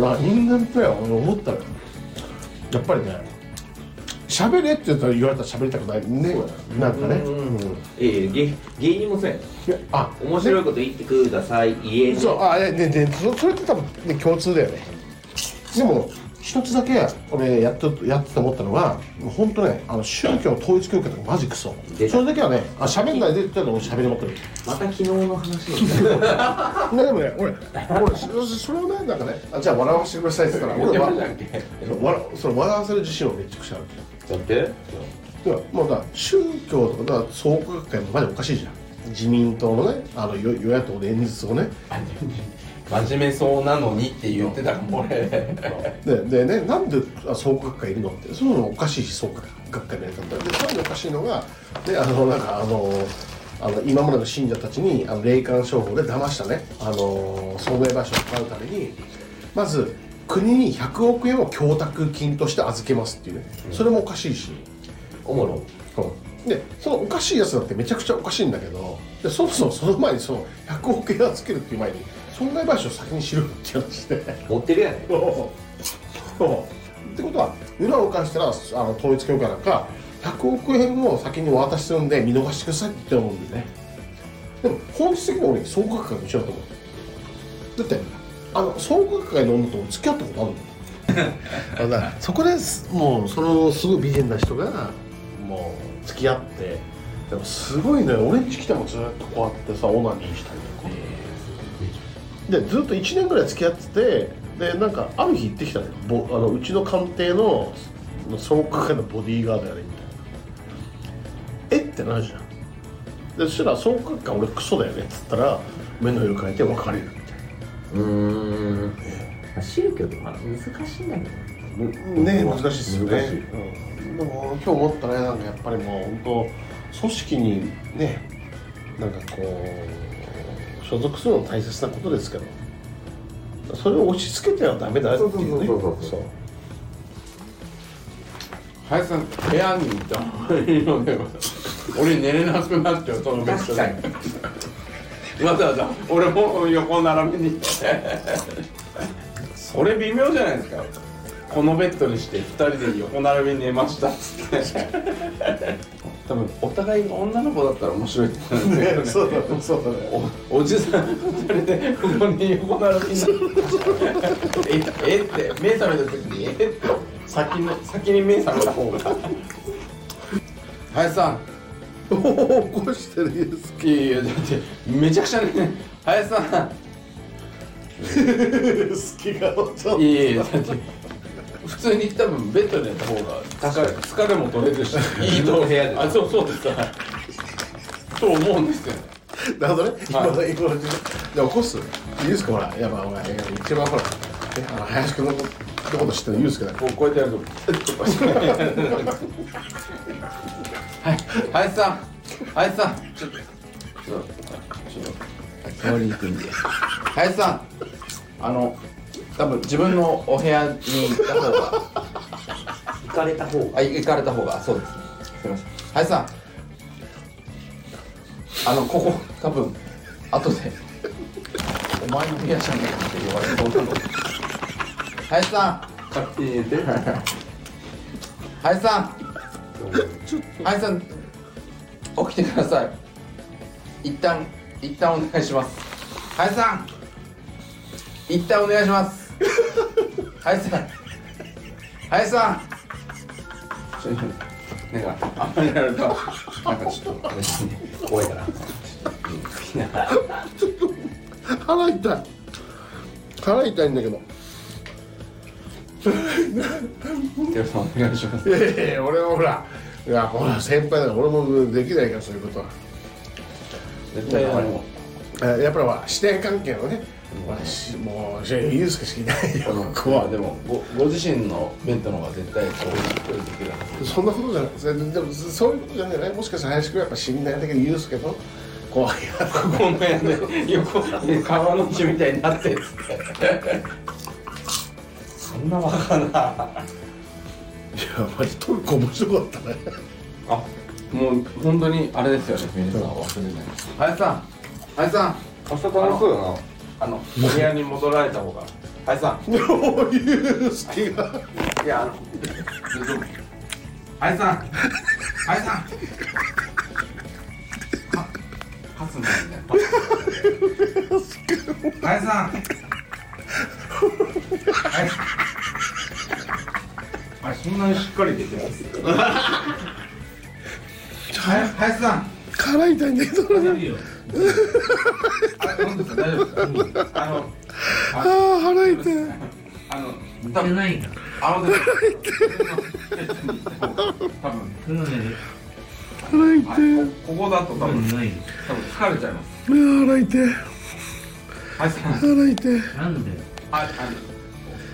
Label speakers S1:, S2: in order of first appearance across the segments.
S1: な人間って俺思ったのよ。やっぱりね喋れって言ったら言われたら喋りたくない。ね。な。んかね。うん
S2: ええ芸芸人もそうや。ん
S1: いやあ
S2: 面白いこと言ってください言えね
S1: そうあねねねそそれって多分ね共通だよね。でも一つだけ俺やってやってて思ったのが本当ねあの宗教統一教会とかマジクソ。それだけはねあ喋んないでって言ったら俺喋り持ってる。
S2: また昨日の話を。
S1: ねでもね俺俺そそれをねなんかねあじゃあ笑わせてくださいって言ったら 俺は笑それ笑わせる自信はめちゃくちゃある。
S2: だって。
S1: いやもうだ宗教とかだ創価学会もマジおかしいじゃん。自民党のねあの与与野党の演説をね
S3: 真面目そうなのにって言ってたからもう俺。
S1: ででねなんであ創価学会いるのって。そういうのおかしいし創価学会のやり方でさらにおかしいのがであのなんかあのあの今までの信者たちにあの霊感商法で騙したね。あの損害賠償を払うためにまず国に100億円を供託金として預けますっていうね。それもおかしいし、
S2: おもろ。
S1: うん。でそのおかしいやつだってめちゃくちゃおかしいんだけどでそもそもその前にその100億円預けるっていう前に損害賠償を先にしろよって話で。
S2: 持ってるやね
S1: ってことは裏を返したらあの統一教会なんか100億円を先にお渡しするんで見逃してくださいって思うんだよね。でも本質的に俺創価学会と一緒だと思うだってあの創価学会の女と付き合ったことあるの？だからそこですもうそのすごい美人な人がもう付き合ってでもすごいね俺ん家来てもずっとこうやってさオナニーしたりとかでずっと1年ぐらい付き合っててでなんかある日行ってきたのよ。ぼあのうちの官邸の創価会のボディーガードやれみたいな。えってなるじゃん。でそしたら創価会俺クソだよねっつったら目の色変えて別れるみたいう
S2: ーん。宗教ってまだ難しいんだけど。
S1: なね難しいっすよね。うん、でも今日思ったねなんかやっぱりもう本当組織にねなんかこう所属するの大切なことですけどそれを押し付けてはダメだっていうね。
S2: そう
S3: 林さん部屋にいたのでは俺寝れなくなっちゃうそのベッドでわざわざ俺も横並びに行って。それ微妙じゃないですかこのベッドにして2人で横並びに寝ましたっつって。多分お互いの女の子だったら面白いってなるんだけどね
S1: そうだねそうだね。
S3: おおじさん二人でここに横並びに。なってええって目覚めた時にえって先に先に目覚めた方が。林さん。
S1: おお起こしてるんです
S3: いやいやだってめちゃくちゃね林さん。
S1: 好きがちょっと
S3: いやいやだって普通に多分ベッドで寝た方が疲れ疲れも取れるし。いいと
S2: 部屋で。
S3: あそうそうですか。と思うんですよ。
S1: なるほどね、今
S3: は
S1: の今の起こすいいですかほらいやまあほら一番ほらねあの林くんのこと知ってるユースケだ
S3: こうこうやってやるとはい林さん。林さん。ちょっと林さん。あの多分自分のお部屋に行った方が。
S2: 行かれた方が。
S3: あ行かれた方が。そうです。ねすみません。林さん。あのここ多分後で。お前の部屋じゃねえかって言われると思うの？林さん。
S2: 勝手に言って
S3: 林さん。林さん起きてください。一旦一旦お願いします。林さん。一旦お願いします。林さん。林さん。ちょなんかあんまりやるとなんかちょっとあれですね怖いから。
S1: 腹痛い。腹痛いんだけど。
S3: テオさんお願いします。
S1: いやいや俺はほらいやほら先輩だから俺もできないからそういうことは。
S3: 絶対
S1: やっぱりほら師弟関係のね、もうじゃあユースケしかいないよここは
S3: でもごご自身のベッドの方が絶対こういうできる
S1: そんなことじゃないでもそういうことじゃないもしかしたら林くんはやっぱ信頼だけどユースケと怖いや
S3: この部屋で横で川の字みたいになってっつってそんなバカない
S1: やマジトルコ面白かったね
S3: あもう本当にあれですよね皆さん忘れない林さん林さん
S2: 明日楽しそうだな
S3: あのお部屋に戻られた方が林さん
S1: どういう隙が
S3: いやあのちょっと林さん林さんか勝つんだよね。林さん林あれそんなにしっかり出てます林林さん
S1: 腹痛いんだ
S2: よ
S3: あ飲んでた大丈夫ですかあの
S1: ああ腹痛い
S3: あの
S2: 似
S3: 多分
S2: てないんだ
S3: 青で多分
S2: そのね
S1: 腹痛い
S3: ここだと多分
S2: ない
S3: 多分疲れちゃいます
S1: 腹痛い腹痛い
S2: なんで
S3: ああ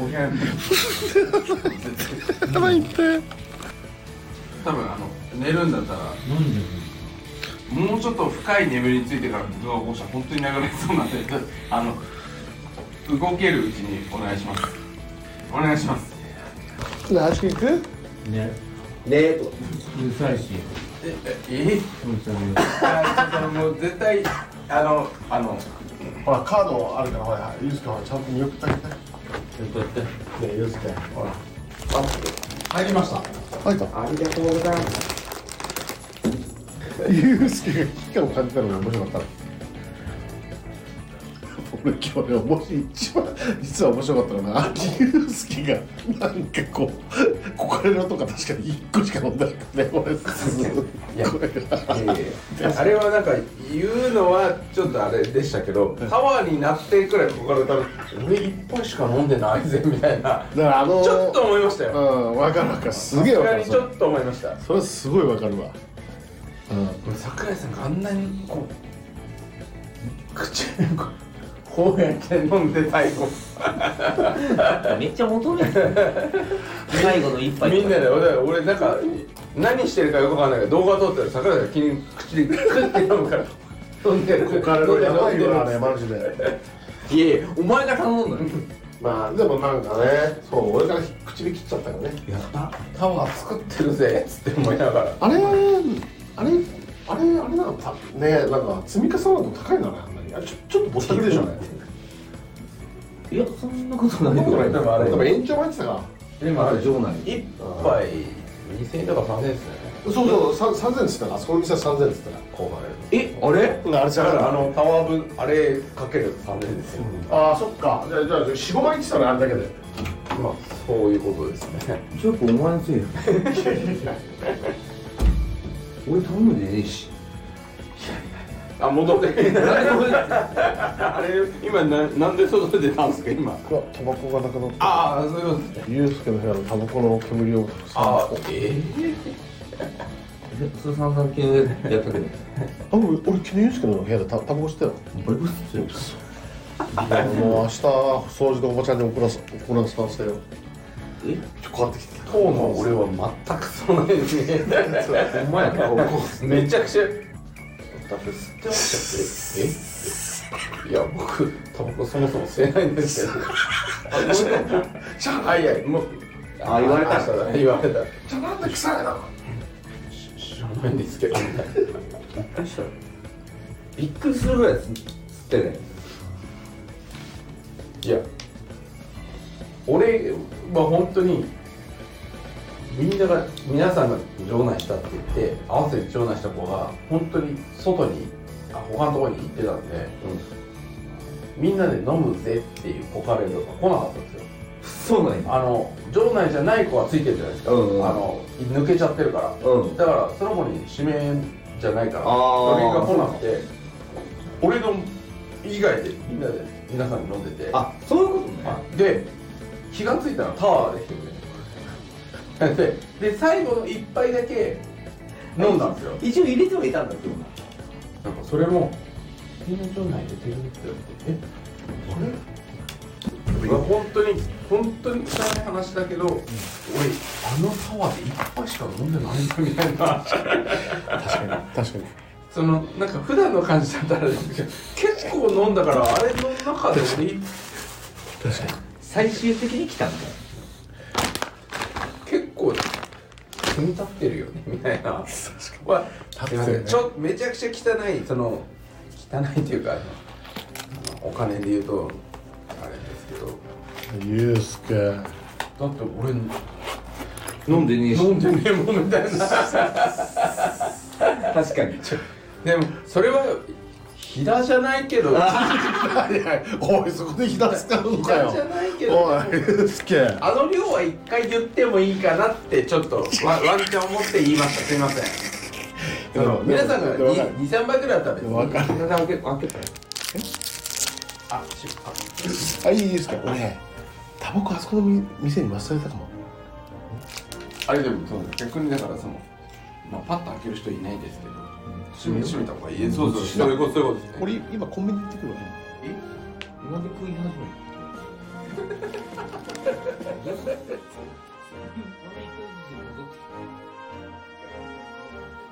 S3: のお部屋に
S1: 腹痛い
S3: 多分あの寝るんだったら
S2: なんで
S3: もうちょっと深い眠りについてから僕が起こしたら本当に長くなりそうなんであの動けるうちにお願いします。お願いします。
S1: ラシ行く？
S2: ね。
S3: ね。えと
S2: うるさいし。
S3: えええ？もう絶対あのあの
S1: ほらカードあるからほらユースケほらちゃんと見送ってあげて。ね
S2: ちょっとやって
S1: ユースケ。ほら。
S3: 入りました。
S1: 入った。
S3: ありがとうございます
S1: ユースケが危機感を感じたのが面白かった俺今日ね面白い一番実は面白かったのがユースケがなんかこうコカレラとか確かに1個しか飲んでなくてね。俺すごい。
S3: や
S1: これが
S3: あれはなんか言うのはちょっとあれでしたけどタワーになってくらいここから多分俺一杯しか飲んでないぜみたいな。
S1: だからあのー
S3: ちょっと思いましたよ。
S1: うん分かる分かる。すげえ分かる
S3: ちょっと思いました。
S1: それすごい分かるわうん。
S3: 桜井さんがあんなにこう口にこうこうやって飲んで最後。
S2: めっちゃ求めてる。最後の一杯
S3: みんなで俺俺なんか何してるかよくわかんないけど動画撮ったら桜井さんが君口にクッて飲むから。飲んでる
S1: コカレラやばい
S3: 飲んでる
S1: わあれマジで
S3: いやいやお前が頼んだの
S1: まあでもなんかねそう俺から口で切っちゃったよね
S3: やったタワー作ってるぜっつって思いながら
S1: あれあれあれあれなのたねなんか積み重なると高いんだねあんなに。あれちょちょっとぼったくりでしょうね
S2: いやそんなことない
S3: でもあれ
S1: でも延長も入ってたか。ら
S3: 今
S2: あれ場内。
S3: 一杯2000円とか3000円ですよね。
S1: そうそうさ3000っつったらあそこの店は3000っつったら
S3: こうなるえあれ？
S1: うんあれじゃ
S3: だからあのタワー分あれかける3000円ですよ、
S1: ああそっか。じゃあじゃあ45枚言ってたらあれだけで。
S3: まあそういうことですね。
S2: ちょっとお前のせいよ俺頼むでねえし。
S3: あ戻って。あれ今ななんで外で出たんですか今。
S1: うわタバコがなくなった。
S3: ああそういうことですね。
S1: ユースケの部屋のタバコの煙を
S3: ああえ
S2: それ三三系やったけど
S1: あ俺俺昨日ユースケの部屋でタタバコ吸ってたよ
S2: バリバリ吸ってる
S1: いやもう明日掃除のおばちゃんに怒らす怒らさせたよ
S2: え？
S1: 変わってきて
S3: 当の俺は全くそのように見えない
S2: お前や
S3: めちゃくちゃタバコ吸ってましたってえ？いや僕タバコそもそも吸えないんですけど。あはいはいもう
S2: あ言われた
S3: あ言われた
S1: じゃあなんで臭いの
S3: 知らないんですけど
S2: びっくりしたびっくりするぐらい吸ってね。
S3: いや俺は本当にみんなが皆さんが場内したって言って合わせて場内した子が本当に外にあ他のところに行ってたんで、みんなで飲むぜっていうポカレーとか来なかったんですよ。
S2: そうなんや。
S3: あの場内じゃない子はついてるじゃないですか、
S2: うんうん。
S3: あの抜けちゃってるから、
S2: うん。
S3: だからその子に指名じゃないから
S2: あー。
S3: 俺が来なくて俺の以外でみんなで皆さんに飲んでて。
S2: あそういうことね。
S3: あで気がついたらタワーで一人 ででで最後の一杯だけ飲んだんですよ。
S2: 一応入れてはいたんだけどな。
S3: なんかそれも「みんな場内出てる?」って言われて「え？あれ?」いや本当に本当に汚い話だけど、俺あのタワーで一杯しか飲んでないんだみたいな。
S1: 確かに確かに。
S3: そのなんか普段の感じだったらあれですけど結構飲んだからあれの中で俺
S1: 確かに
S2: 最終的に来たんだよ。
S3: 結構組み立ってるよねみたいな。はすいませんちょめちゃくちゃ汚いその汚いっていうかあのお金で言うとあれですけど。
S1: ゆうすけ
S3: だって俺飲んでねえし。飲んでねえもんみたいな。
S2: 確かに。
S3: でもそれは飛騨じゃないけど。
S1: おいそこでひだ使うのかよ。
S3: 飛騨じゃないけど。
S1: おいすけ
S3: あの量は一回言ってもいいかなってちょっとワワンチャン思って言いました。すいません。皆さんが
S1: でもわかる
S3: 23杯ぐらいだったら別に。
S1: わかる。
S2: 開け開け
S3: あしあ。
S1: あいいですか？俺タバコあそこのみ店に忘れたかも。
S3: あれでもそう逆にだからその、まあ、パッと開ける人いないですけど、閉う閉めた方がいい、そうそうそういうことそういうことですね。
S1: こ今コンビニ行ってくるわね。
S3: え？
S2: 今で食い始める。